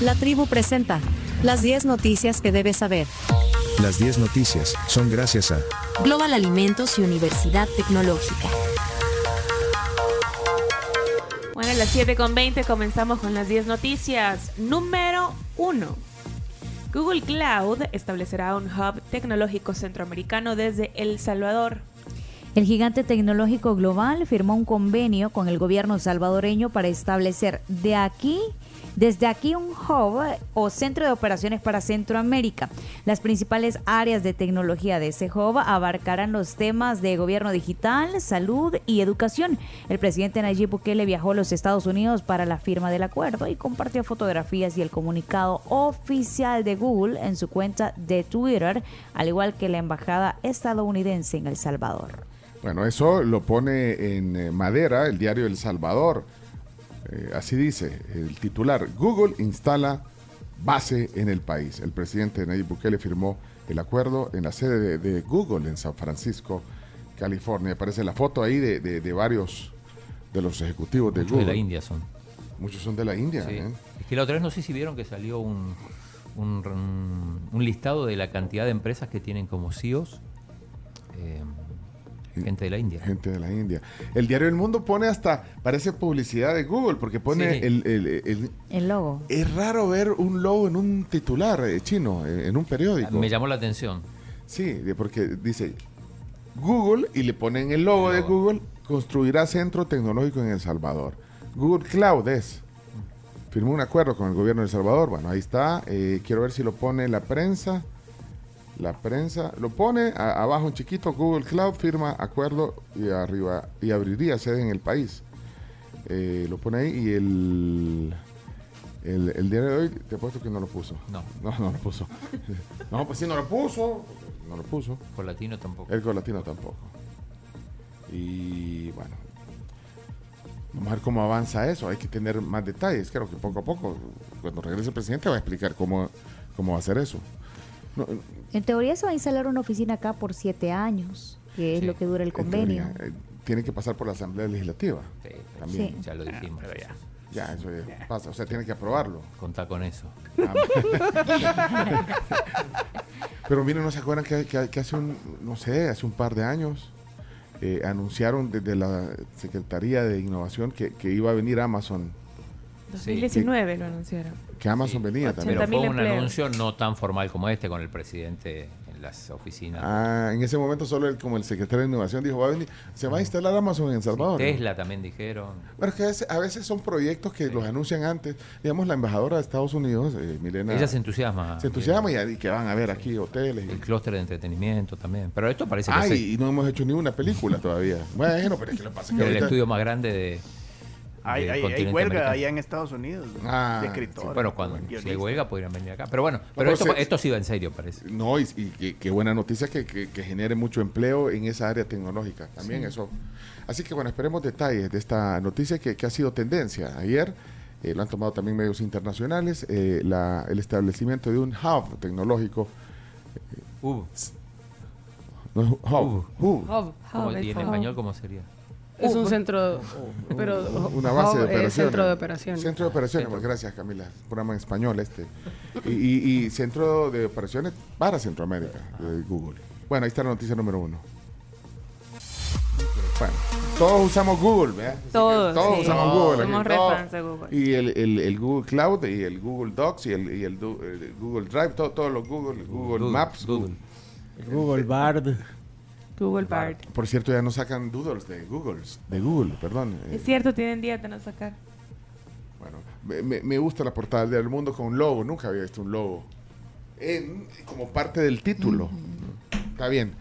La tribu presenta las 10 noticias que debes saber. Las 10 noticias son gracias a Global Alimentos y Universidad Tecnológica. Bueno, a las 7 con 20 comenzamos con las 10 noticias. Número 1. Google Cloud establecerá un hub tecnológico centroamericano desde El Salvador. El gigante tecnológico global firmó un convenio con el gobierno salvadoreño para establecer de aquí desde aquí un hub o centro de operaciones para Centroamérica. Las principales áreas de tecnología de ese hub abarcarán los temas de gobierno digital, salud y educación. El presidente Nayib Bukele viajó a los Estados Unidos para la firma del acuerdo y compartió fotografías y el comunicado oficial de Google en su cuenta de Twitter, al igual que la embajada estadounidense en El Salvador. Bueno, eso lo pone en eh, madera el diario El Salvador. Eh, así dice el titular. Google instala base en el país. El presidente Nayib Bukele firmó el acuerdo en la sede de, de Google en San Francisco, California. Aparece la foto ahí de, de- de varios de los ejecutivos de Muchos Google. de la India son. Muchos son de la India. Sí. ¿eh? Es que la otra vez no sé si vieron que salió un, un, un listado de la cantidad de empresas que tienen como CEOs eh, gente de la India. Gente de la India. El diario El Mundo pone hasta, parece publicidad de Google, porque pone Sí. el, el- el- El logo. Es raro ver un logo en un titular eh, chino, eh, en un periódico. Me llamó la atención. Sí, porque dice Google y le ponen el logo de Google, construirá centro tecnológico en El Salvador. Google Cloud es. Firmó un acuerdo con el gobierno de El Salvador. Bueno, ahí está. Eh, quiero ver si lo pone la prensa. La prensa lo pone a- abajo en chiquito. Google Cloud firma acuerdo y arriba y abriría sede en el país. Eh, lo pone ahí y el, el, de hoy te apuesto que no lo puso. No. No, no lo puso. No, pues sí, no lo puso. No lo puso. Por latino tampoco. El latino tampoco. Y bueno, vamos a ver cómo avanza eso. Hay que tener más detalles. Creo que poco a poco, cuando regrese el presidente, va a explicar cómo, cómo va a hacer eso. No, En teoría se va a instalar una oficina acá por siete años, que es Sí, lo que dura el en convenio. teoría, eh, tiene que pasar por la Asamblea Legislativa. Sí, pero También. Sí. Ya lo dijimos. Ya, eso ya pasa. O sea, tiene que aprobarlo. Contá con eso. Ah, Pero miren, ¿no se acuerdan que, que- que hace un, no sé, hace un par de años eh, anunciaron desde la Secretaría de Innovación que, que iba a venir Amazon? 2019 lo anunciaron. Que Amazon venía también. Pero 80.000 fue un empleos. anuncio no tan formal como este con el presidente en las oficinas. Ah, en ese momento solo el, como el secretario de Innovación dijo, va a venir, se va a instalar Amazon en El Salvador. Tesla también dijeron. Pero es que a veces, a veces son proyectos que los anuncian antes. Digamos, la embajadora de Estados Unidos, eh, Milena, Ella se entusiasma. se entusiasma y, y que van a ver aquí hoteles. y- El clúster de entretenimiento también. Pero esto parece que es Ay, y no hemos hecho ni una película todavía. Bueno, pero es que lo pasa que el ahorita- estudio más grande de. Hay, hay, hay huelga allá en Estados Unidos Ah, de sí, escritores. Bueno, cuando si hay huelga podrían venir acá. Pero bueno, pero pero esto, se- esto sí va en serio, parece. No, y, y qué- buena noticia que, que- que genere mucho empleo en esa área tecnológica. También eso. Así que bueno, esperemos detalles de esta noticia que, que ha sido tendencia. Ayer eh, lo han tomado también medios internacionales, eh, la- el establecimiento de un hub tecnológico. Uh, No, hub, hub. Hub. ¿cómo- Hub, ¿Y en hub. español cómo sería? Es un centro, pero Una base de hub es operaciones. centro de operaciones. Centro de operaciones, pues, gracias Camila, programa en español este. Y, y- y centro de operaciones para Centroamérica, de Google. Bueno, ahí está la noticia número uno. Bueno, todos usamos Google, ¿verdad? Todos, Todos sí. usamos Google. Somos re todos. fans de Google. Y el, el- el Google Cloud y el Google Docs y el, y el du- el Google Drive, todo- todos los Google, Google, Google, Maps. Google. Google Bard. Google Bard. Por cierto, ya no sacan doodles de Google, de Google, perdón. eh, Es cierto, tienen día de no sacar. Bueno, me, gusta la portada del mundo con un logo. Nunca había visto un logo. En- como parte del título. Está bien.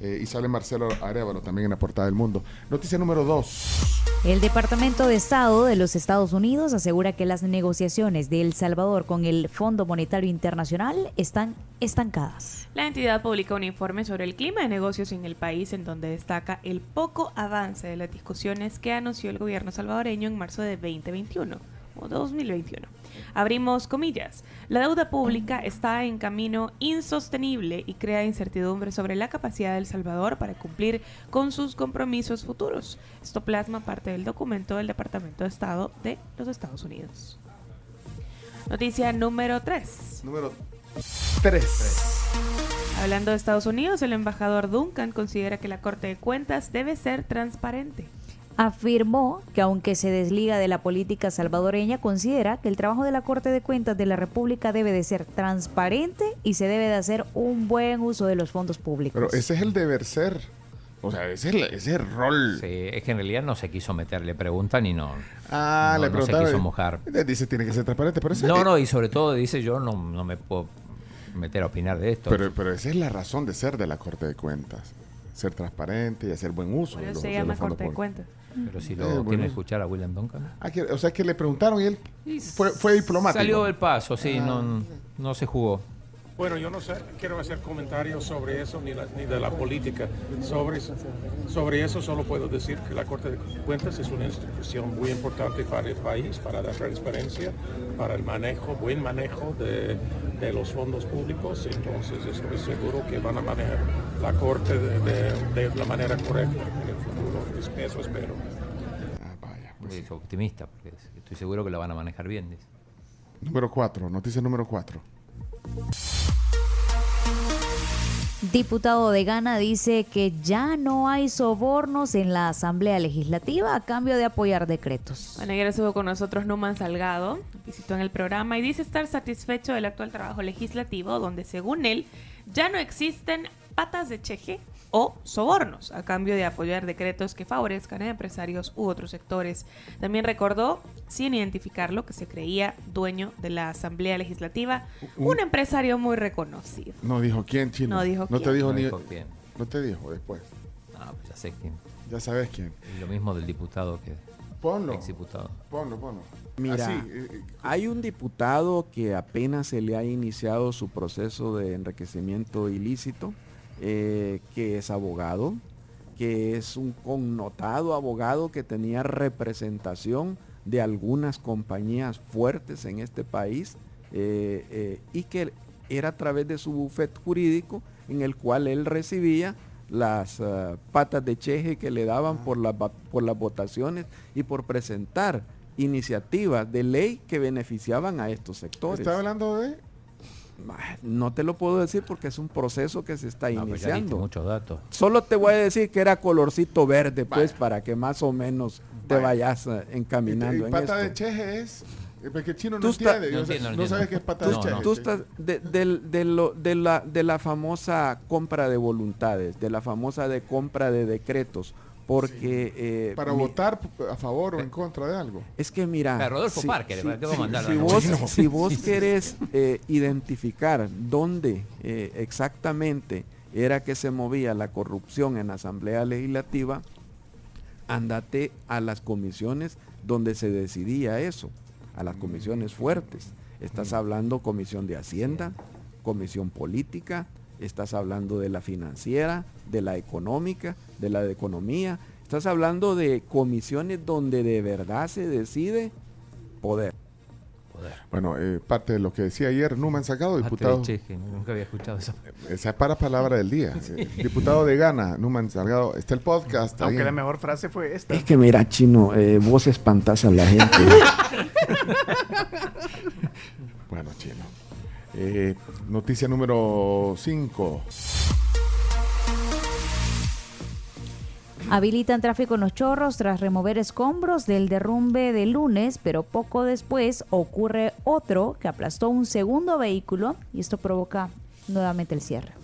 Eh, y sale Marcelo Arevalo también en la portada del mundo. Noticia número 2. El Departamento de Estado de los Estados Unidos asegura que las negociaciones de El Salvador con el Fondo Monetario Internacional están estancadas. La entidad publica un informe sobre el clima de negocios en el país en donde destaca el poco avance de las discusiones que anunció el gobierno salvadoreño en marzo de 2021 o 2021. Abrimos comillas. La deuda pública está en camino insostenible y crea incertidumbre sobre la capacidad de El Salvador para cumplir con sus compromisos futuros. Esto plasma parte del documento del Departamento de Estado de los Estados Unidos. Noticia número 3. Número 3. Hablando de Estados Unidos, el embajador Duncan considera que la Corte de Cuentas debe ser transparente. Afirmó que aunque se desliga de la política salvadoreña, considera que el trabajo de la Corte de Cuentas de la República debe de ser transparente y se debe de hacer un buen uso de los fondos públicos. Pero ese es el deber ser. O sea, ese es el, ese es el rol. Sí, es que en realidad no se quiso meter, le preguntan y no. Ah, no, le no se quiso mojar. Dice, tiene que ser transparente. Pero ese- No, no, y sobre todo dice yo no, no me puedo meter a opinar de esto. Pero, pero esa es la razón de ser de la Corte de Cuentas. Ser transparente y hacer buen uso Por de los, se de llama los fondos Corte de. Cuentas. Pero si Eh, lo bueno. quieren escuchar a William Duncan. Ah, que- o sea, que le preguntaron y él fue, fue diplomático. Salió del paso, sí, Ah. no, no se jugó. Bueno, yo no sé, quiero hacer comentarios sobre eso ni, la- ni de la política. Sobre, sobre eso solo puedo decir que la Corte de Cuentas es una institución muy importante para el país, para la transparencia, para el manejo, buen manejo de, de los fondos públicos. Entonces estoy seguro que van a manejar la Corte de, de- de la manera correcta en el futuro. Es- Eso espero. Es optimista, porque estoy seguro que la van a manejar bien. dice. Número 4, noticia número 4. Diputado de Ghana dice que ya no hay sobornos en la Asamblea Legislativa a cambio de apoyar decretos. Bueno, ayer estuvo con nosotros Numan Salgado, visitó en el programa y dice estar satisfecho del actual trabajo legislativo, donde según él ya no existen patas de cheque o sobornos a cambio de apoyar decretos que favorezcan a empresarios u otros sectores. También recordó, sin identificarlo, que se creía dueño de la Asamblea Legislativa, un empresario muy reconocido. No dijo quién, chino. No dijo No te quién. dijo No ni. dijo quién. No te dijo después. Ah, pues ya sé quién. Ya sabes quién. Y lo mismo del diputado que. Ponlo. Exdiputado. Ponlo, ponlo. Mira, Así, eh, eh, hay un diputado que apenas se le ha iniciado su proceso de enriquecimiento ilícito, eh, que es abogado, que es un connotado abogado que tenía representación de algunas compañías fuertes en este país eh, eh, y que era a través de su bufet jurídico en el cual él recibía las patas de cheje que le daban por, por las votaciones y por presentar iniciativas de ley que beneficiaban a estos sectores. ¿Está hablando de? No te lo puedo decir porque es un proceso que se está No, pues iniciando. muchos datos. Solo te voy a decir que era colorcito verde, pues, para que más o menos te vayas eh, encaminando Y en pata de esto. cheje es. eh, Porque el chino no entiende. No yo sé- entiendo, no no entiendo. sabes qué es pata de cheje. tú estás de, de lo- de la, de la famosa compra de voluntades, de la famosa de compra de decretos, porque... eh, Para mi- votar a favor o en contra de algo. Es que mira... Rodolfo si- Parker, si- ¿para qué vamos a si- mandar si la vos, si vos querés eh, identificar dónde eh, exactamente era que se movía la corrupción en la Asamblea Legislativa, andate a las comisiones donde se decidía eso, a las comisiones fuertes. Estás hablando comisión de Hacienda, comisión política, estás hablando de la financiera, de la económica, de la de economía, estás hablando de comisiones donde de verdad se decide poder. Bueno, eh, parte de lo que decía ayer Numan Sacado, diputado. nunca había escuchado eso. Esa es para palabra del día. Eh, diputado de Ghana, Numan Salgado. Está el podcast. ahí Aunque en- la mejor frase fue esta. Es que mira, chino, eh, vos espantás a la gente. Bueno, chino. Eh, noticia número 5. Habilitan tráfico en los chorros tras remover escombros del derrumbe de lunes, pero poco después ocurre otro que aplastó un segundo vehículo y esto provoca nuevamente el cierre.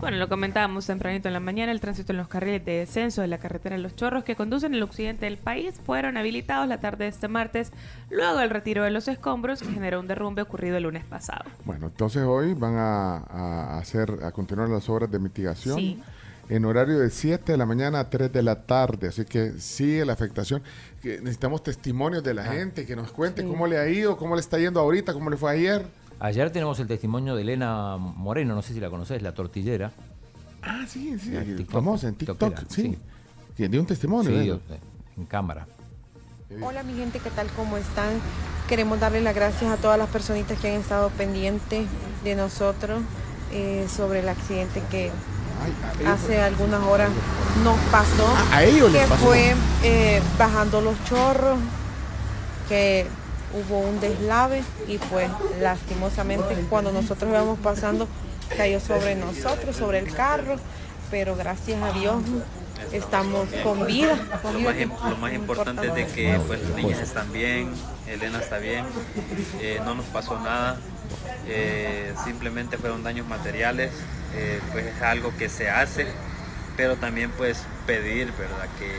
Bueno, lo comentábamos tempranito en la mañana, el tránsito en los carriles de descenso de la carretera Los Chorros que conducen al occidente del país fueron habilitados la tarde de este martes, luego del retiro de los escombros que generó un derrumbe ocurrido el lunes pasado. Bueno, entonces hoy van a, a hacer, a continuar las obras de mitigación. Sí. En horario de 7 de la mañana a 3 de la tarde, así que sigue la afectación. Necesitamos testimonios de la Ah. gente que nos cuente Sí. cómo le ha ido, cómo le está yendo ahorita, cómo le fue ayer. Ayer tenemos el testimonio de Elena Moreno, no sé si la conoces, la tortillera. Ah, sí, sí, TikTok- famosa en TikTok, sí. Que dio un testimonio. Sí, ¿eh? en cámara. Hola mi gente, ¿qué tal? ¿Cómo están? Queremos darle las gracias a todas las personitas que han estado pendientes de nosotros eh, sobre el accidente que hace algunas horas nos pasó. a ellos les que pasó. fue eh, bajando los chorros, que hubo un deslave y pues lastimosamente cuando nosotros íbamos pasando cayó sobre nosotros, sobre el carro, pero gracias a Dios estamos con vida. Lo más, lo más importante es de que pues, las niñas están bien, Elena está bien, eh, no nos pasó nada, eh, simplemente fueron daños materiales, eh, pues es algo que se hace, pero también pues pedir, ¿verdad? Que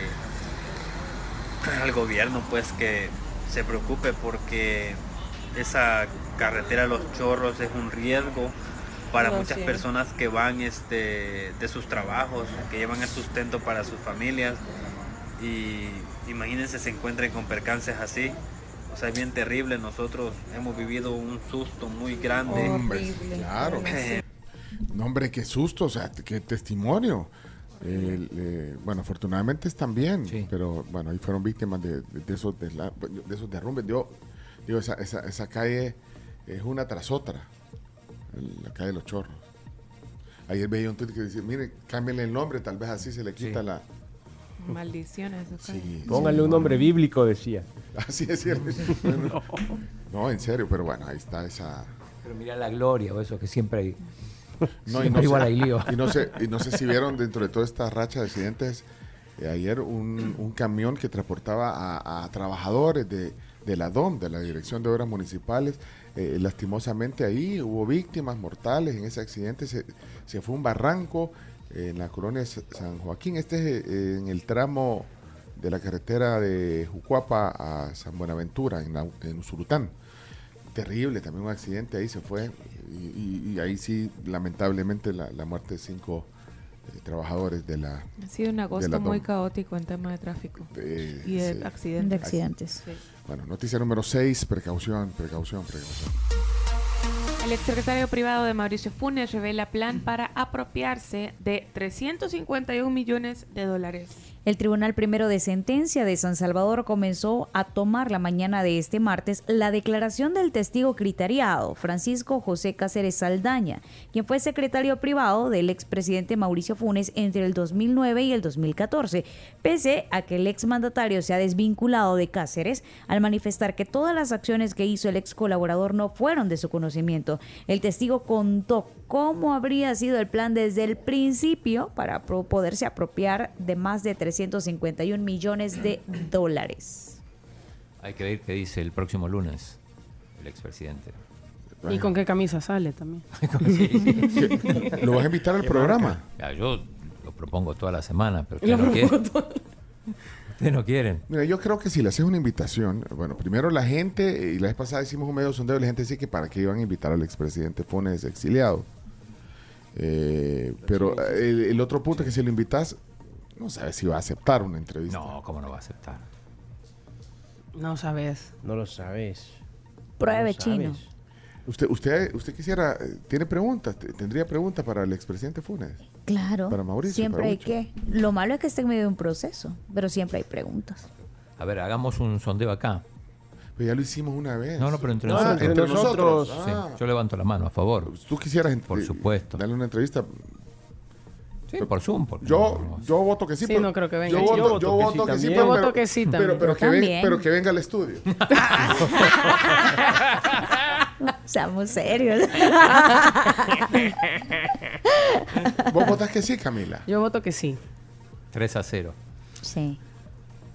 al gobierno pues que se preocupe porque esa carretera los chorros es un riesgo para No, muchas sí. personas que van este, de sus trabajos, que llevan el sustento para sus familias y imagínense se encuentren con percances así. O sea, es bien terrible. Nosotros hemos vivido un susto muy grande. Hombre, claro. No, hombre, qué susto, o sea, qué testimonio. El, eh, bueno, afortunadamente están bien, pero bueno, ahí fueron víctimas de, de- de esos, desla- de esos derrumbes. Yo digo, esa, esa, esa calle es una tras otra, la calle de los chorros. Ayer veía un tweet que decía, mire, cámbienle el nombre, tal vez así se le quita la... Maldiciones. ok. Pónganle un nombre bíblico, decía. Así es cierto. no. no, en serio, pero bueno, ahí está esa... Pero mira la gloria o eso que siempre hay. No, y no, igual sé, hay lío. y, no sé, y no sé si vieron dentro de toda esta racha de accidentes, eh, ayer un, un camión que transportaba a, a trabajadores de, de la DOM, de la Dirección de Obras Municipales, eh, lastimosamente ahí hubo víctimas mortales en ese accidente, se, se fue un barranco eh, en la colonia de Sa- San Joaquín, este es eh, en el tramo de la carretera de Jucuapa a San Buenaventura, en, la, en Usurután terrible, también un accidente ahí se fue y, y- y ahí sí lamentablemente la, la muerte de cinco eh, trabajadores de la Ha sido un de agosto muy caótico en tema de tráfico Eh, y de sí. accidentes. De accidentes. Sí. Bueno, noticia número 6, precaución, precaución, precaución. El exsecretario privado de Mauricio Funes revela plan para apropiarse de 351 millones de dólares. El Tribunal Primero de Sentencia de San Salvador comenzó a tomar la mañana de este martes la declaración del testigo criteriado, Francisco José Cáceres Saldaña, quien fue secretario privado del expresidente Mauricio Funes entre el 2009 y el 2014, pese a que el exmandatario se ha desvinculado de Cáceres al manifestar que todas las acciones que hizo el ex colaborador no fueron de su conocimiento. El testigo contó cómo habría sido el plan desde el principio para poderse apropiar de más de 351 millones de dólares. Hay que ver qué dice el próximo lunes el expresidente. ¿Y con qué camisa sale también? ¿Lo vas a invitar al programa? Ya, yo lo propongo toda la semana, pero no quieren. Ustedes no quieren. Mira, yo creo que si le haces una invitación, bueno, primero la gente, y la vez pasada hicimos un medio sondeo, la gente dice que para qué iban a invitar al expresidente Funes exiliado. Eh, pero el, el otro punto es que si lo invitas, no sabes si va a aceptar una entrevista. No, ¿cómo no va a aceptar? No sabes. No lo sabes. Pruebe, No sabes. chino. Usted, usted, usted quisiera, eh, tiene preguntas, Te- tendría preguntas para el expresidente Funes. Claro. Para Mauricio, Siempre para hay que. Lo malo es que esté en medio de un proceso, pero siempre hay preguntas. A ver, hagamos un sondeo acá. Pero ya lo hicimos una vez. No, no, pero entre Ah, nosotros. entre nosotros. Sí, Ah. yo levanto la mano a favor. Tú quisieras Por supuesto. darle una entrevista. Sí, por Zoom. Yo, yo voto que sí. Sí, pero- no creo que venga. Yo Yo voto, voto yo que voto sí que sí, pero, Yo voto pero- que sí pero, también. pero que ven- También. pero que venga al estudio. Seamos serios. ¿Vos votás que sí, Camila? Yo voto que sí. 3 a 0. Sí.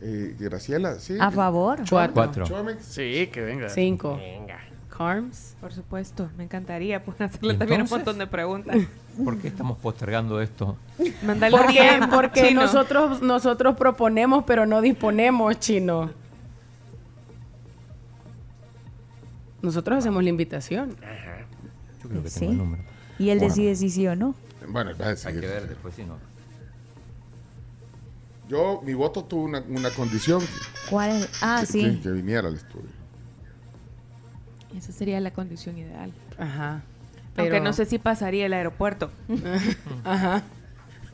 Eh, Graciela, sí. A favor. Cuatro. Cuatro. Chomex. Sí, que venga. Cinco. Venga. Carms. Por supuesto, me encantaría hacerle también un montón de preguntas. ¿Por qué estamos postergando esto? Mandarle un Porque, porque chino. nosotros, nosotros proponemos, pero no disponemos, chino. Nosotros hacemos la invitación. Yo creo que Sí. tengo el número. Y él Bueno. decide si sí o no. Bueno, va a Hay que ver después si no. Yo, mi voto tuvo una, una condición. ¿Cuál es? Ah, que, sí. que- que viniera al estudio. Esa sería la condición ideal. Ajá. Aunque Pero- no sé si pasaría el aeropuerto. Ajá.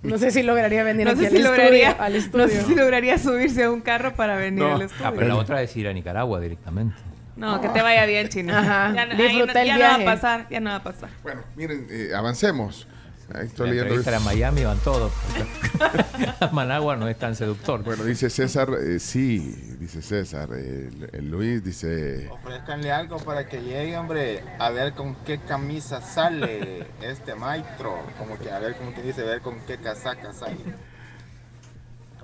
No sé si lograría venir No aquí sé al, si estudio, lograría, al no sé si lograría subirse a un carro para venir No. al Ah, estudio. pero la otra es ir a Nicaragua directamente. No, que te vaya bien, chino. Ajá. Ya, no, Disfruta no- el ya no va a pasar, ya no va a pasar. Bueno, miren, eh, avancemos. Ahí estoy La leyendo. a Miami van todos. Managua no es tan seductor. Bueno, dice César, eh, sí, dice César. El, el Luis dice, Ofrezcanle algo para que llegue, hombre, a ver con qué camisa sale este maestro. Como que a ver, como que dice, a ver con qué casaca sale.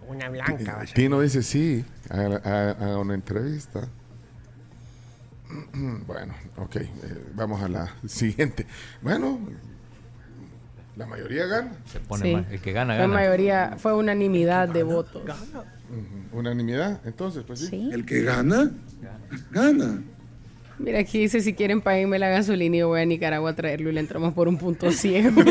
Una blanca. va a ser. Tino dice sí, haga una entrevista. Bueno, ok, eh, vamos a la siguiente. Bueno, la mayoría gana. Se pone Sí. mal. El que gana, gana. mayoría, fue unanimidad de votos. Unanimidad, entonces, pues sí. El que gana, gana. Mira, aquí dice, si quieren paguenme la gasolina y yo voy a Nicaragua a traerlo y le entramos por un punto ciego.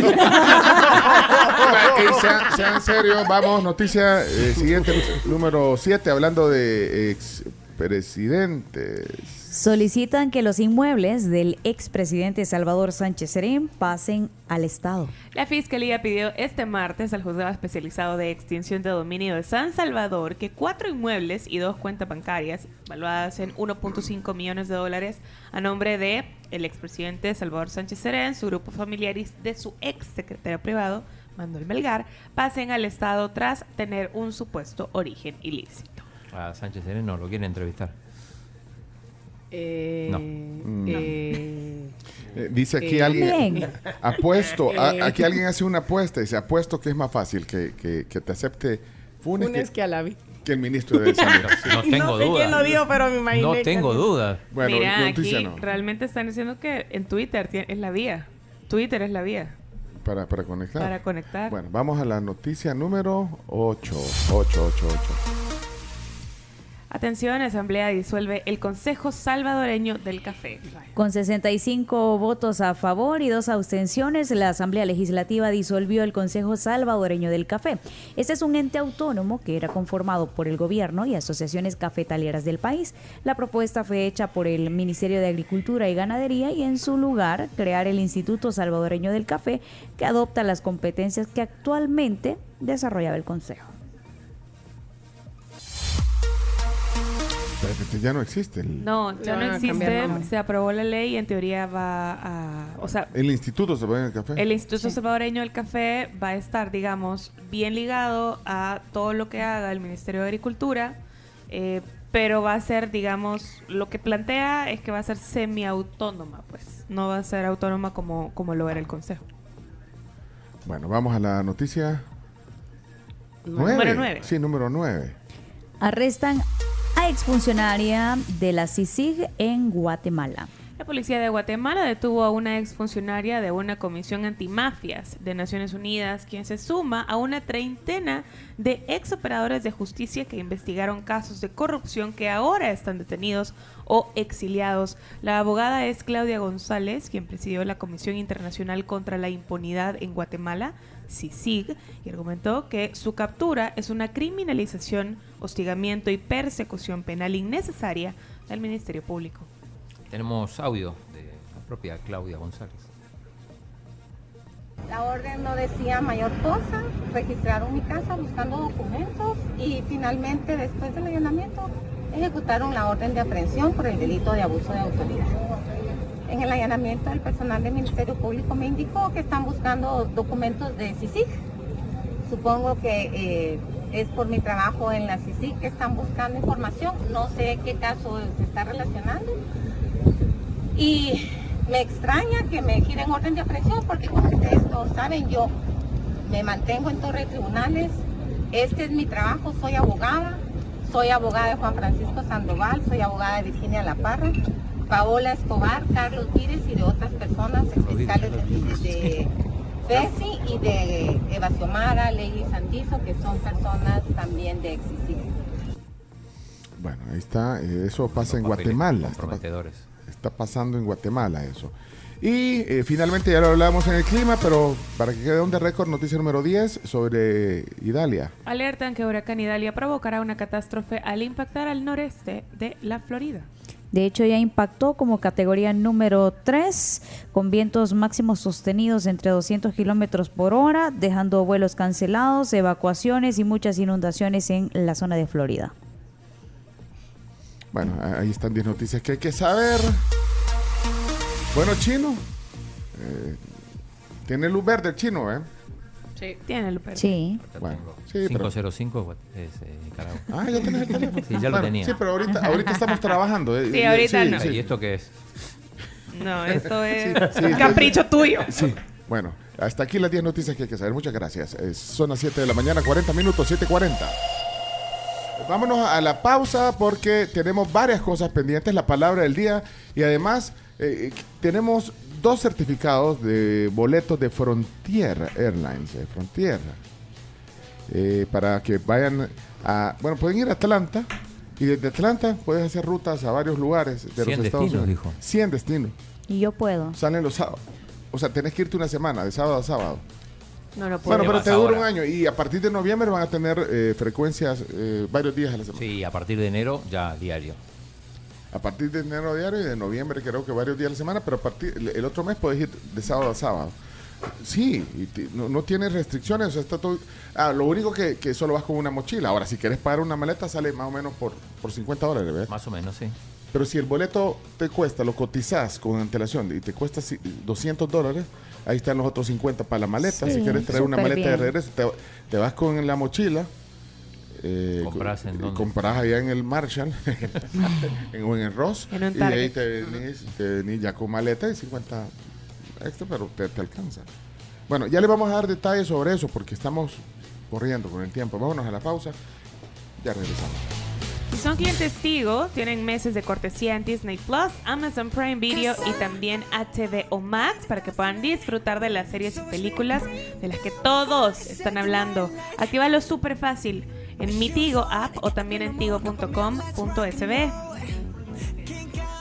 Sean, sean serios, vamos, noticia eh, siguiente, número 7, hablando de expresidentes. Solicitan que los inmuebles del expresidente Salvador Sánchez Serén pasen al Estado. La Fiscalía pidió este martes al juzgado especializado de extinción de dominio de San Salvador que cuatro inmuebles y dos cuentas bancarias, valuadas en 1.5 millones de dólares, a nombre de el expresidente Salvador Sánchez Serén, su grupo familiar y de su ex secretario privado, Manuel Melgar, pasen al Estado tras tener un supuesto origen ilícito. A Sánchez Sereno lo quieren entrevistar. Eh, No. eh, Eh, dice aquí Eh, alguien, Bien. apuesto, a- Eh. aquí alguien hace una apuesta, dice, apuesto que es más fácil que, que- que te acepte Funes, Funes que, que Alavi. que el ministro de Desarrollo. No tengo No sé duda. quién lo dijo, pero me imaginé No que- tengo duda. Bueno, Mira, aquí no. realmente están diciendo que en Twitter es la vía. Twitter es la vía Para, para conectar. para conectar. Bueno, vamos a la noticia número 8. 8, 8, 8. Atención, Asamblea disuelve el Consejo Salvadoreño del Café. Con 65 votos a favor y dos abstenciones, la Asamblea Legislativa disolvió el Consejo Salvadoreño del Café. Este es un ente autónomo que era conformado por el gobierno y asociaciones cafetaleras del país. La propuesta fue hecha por el Ministerio de Agricultura y Ganadería y en su lugar crear el Instituto Salvadoreño del Café que adopta las competencias que actualmente desarrollaba el Consejo. Ya no existe. El, No, ya no existe. Se aprobó la ley y en teoría va a. O sea, el instituto se pone en el café. el Instituto Salvadoreño del Café va a estar, digamos, bien ligado a todo lo que haga el Ministerio de Agricultura, eh, pero va a ser, digamos, lo que plantea es que va a ser semiautónoma, pues. No va a ser autónoma como, como lo era el Consejo. Bueno, vamos a la noticia Número 9. nueve. Sí, número 9. Arrestan exfuncionaria de la CICIG en Guatemala. La policía de Guatemala detuvo a una exfuncionaria de una comisión antimafias de Naciones Unidas, quien se suma a una treintena de exoperadores de justicia que investigaron casos de corrupción que ahora están detenidos o exiliados. La abogada es Claudia González, quien presidió la Comisión Internacional contra la Impunidad en Guatemala, CICIG, y argumentó que su captura es una criminalización, hostigamiento y persecución penal innecesaria del Ministerio Público. Tenemos audio de la propia Claudia González. La orden no decía mayor cosa, registraron mi casa buscando documentos y finalmente después del allanamiento ejecutaron la orden de aprehensión por el delito de abuso de autoridad. En el allanamiento el personal del Ministerio Público me indicó que están buscando documentos de CICIG. Supongo que eh, es por mi trabajo en la CICIG que están buscando información. No sé qué caso se está relacionando. Y me extraña que me giren orden de aprehensión porque como ustedes todos saben, yo me mantengo en torre de tribunales. Este es mi trabajo, soy abogada. Soy abogada de Juan Francisco Sandoval, soy abogada de Virginia La Parra, Paola Escobar, Carlos Vírez y de otras personas, fiscales de, de FESI y de Eva Xiomara, Ley Sandizo, que son personas también de Exisig. Bueno, ahí está. eh, eso pasa en Guatemala. Comprometedores. está pasando en Guatemala eso. Y eh, finalmente ya lo hablamos en el clima, pero para que quede un de récord, noticia número 10 sobre Idalia. Alertan que huracán Idalia provocará una catástrofe al impactar al noreste de la Florida. De hecho, ya impactó como categoría número 3, con vientos máximos sostenidos entre 200 kilómetros por hora, dejando vuelos cancelados, evacuaciones y muchas inundaciones en la zona de Florida. Bueno, ahí están 10 noticias que hay que saber. Bueno, chino. eh, Tiene luz verde chino, ¿eh? Sí. Tiene Luper. Sí. Bueno, sí, pero- 505 es eh, Nicaragua. Ah, ya tenés el teléfono. Sí, ya lo Bueno, tenía. Sí, pero ahorita, ahorita estamos trabajando. eh, Sí, eh, ahorita no. ¿Y esto qué es? No, esto es Sí, sí. capricho tuyo. Sí. Bueno, hasta aquí las 10 noticias que hay que saber. Muchas gracias. Eh, son las 7 de la mañana, 40 minutos, 7.40. Vámonos a la pausa porque tenemos varias cosas pendientes, la palabra del día y además eh, tenemos dos certificados de boletos de Frontier Airlines, de Frontier, eh, para que vayan a, bueno, pueden ir a Atlanta y desde Atlanta puedes hacer rutas a varios lugares de 100 los Estados destinos, Unidos. dijo. 100 destinos. Y yo puedo. Salen los sábados. O sea, tenés que irte una semana, de sábado a sábado. No lo puedo. Bueno, pero te dura ahora. un año y a partir de noviembre van a tener eh, frecuencias eh, varios días a la semana. Sí, a partir de enero ya diario. A partir de enero diario y de noviembre creo que varios días a la semana, pero a partir el- otro mes puedes ir de sábado a sábado. Sí, y no, no tiene restricciones, o sea, está todo... Ah, lo único que, que solo vas con una mochila. Ahora, si quieres pagar una maleta, sale más o menos por, por 50 dólares, ¿ves? Más o menos, sí. Pero si el boleto te cuesta, lo cotizas con antelación y te cuesta si- 200 dólares, ahí están los otros 50 para la maleta. Sí, si quieres traer una maleta de regreso, te, te vas con la mochila. Eh, ¿Comprás en y dónde? compras allá en el Marshall en, o en el Ross. En un y de ahí te venís, te venís ya con maleta y 50 extra, pero te, te alcanza. Bueno, ya le vamos a dar detalles sobre eso porque estamos corriendo con el tiempo. Vámonos a la pausa. Ya regresamos. Si son clientes Tigo, tienen meses de cortesía en Disney Plus, Amazon Prime Video y también HBO Max para que puedan disfrutar de las series y películas de las que todos están hablando. Actívalo súper fácil en mi Tigo app o también en tigo.com.sb.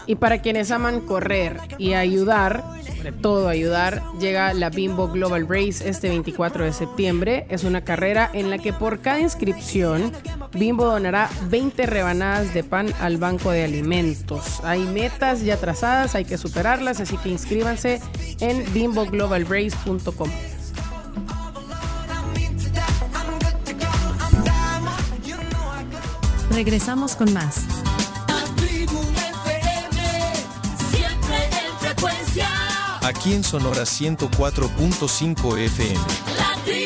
Y para quienes aman correr y ayudar, sobre todo ayudar, llega la Bimbo Global Race este 24 de septiembre. Es una carrera en la que por cada inscripción, Bimbo donará 20 rebanadas de pan al banco de alimentos. Hay metas ya trazadas, hay que superarlas, así que inscríbanse en bimboglobalrace.com. Regresamos con más. Siempre en frecuencia. Aquí en Sonora 104.5 FM. La tribu.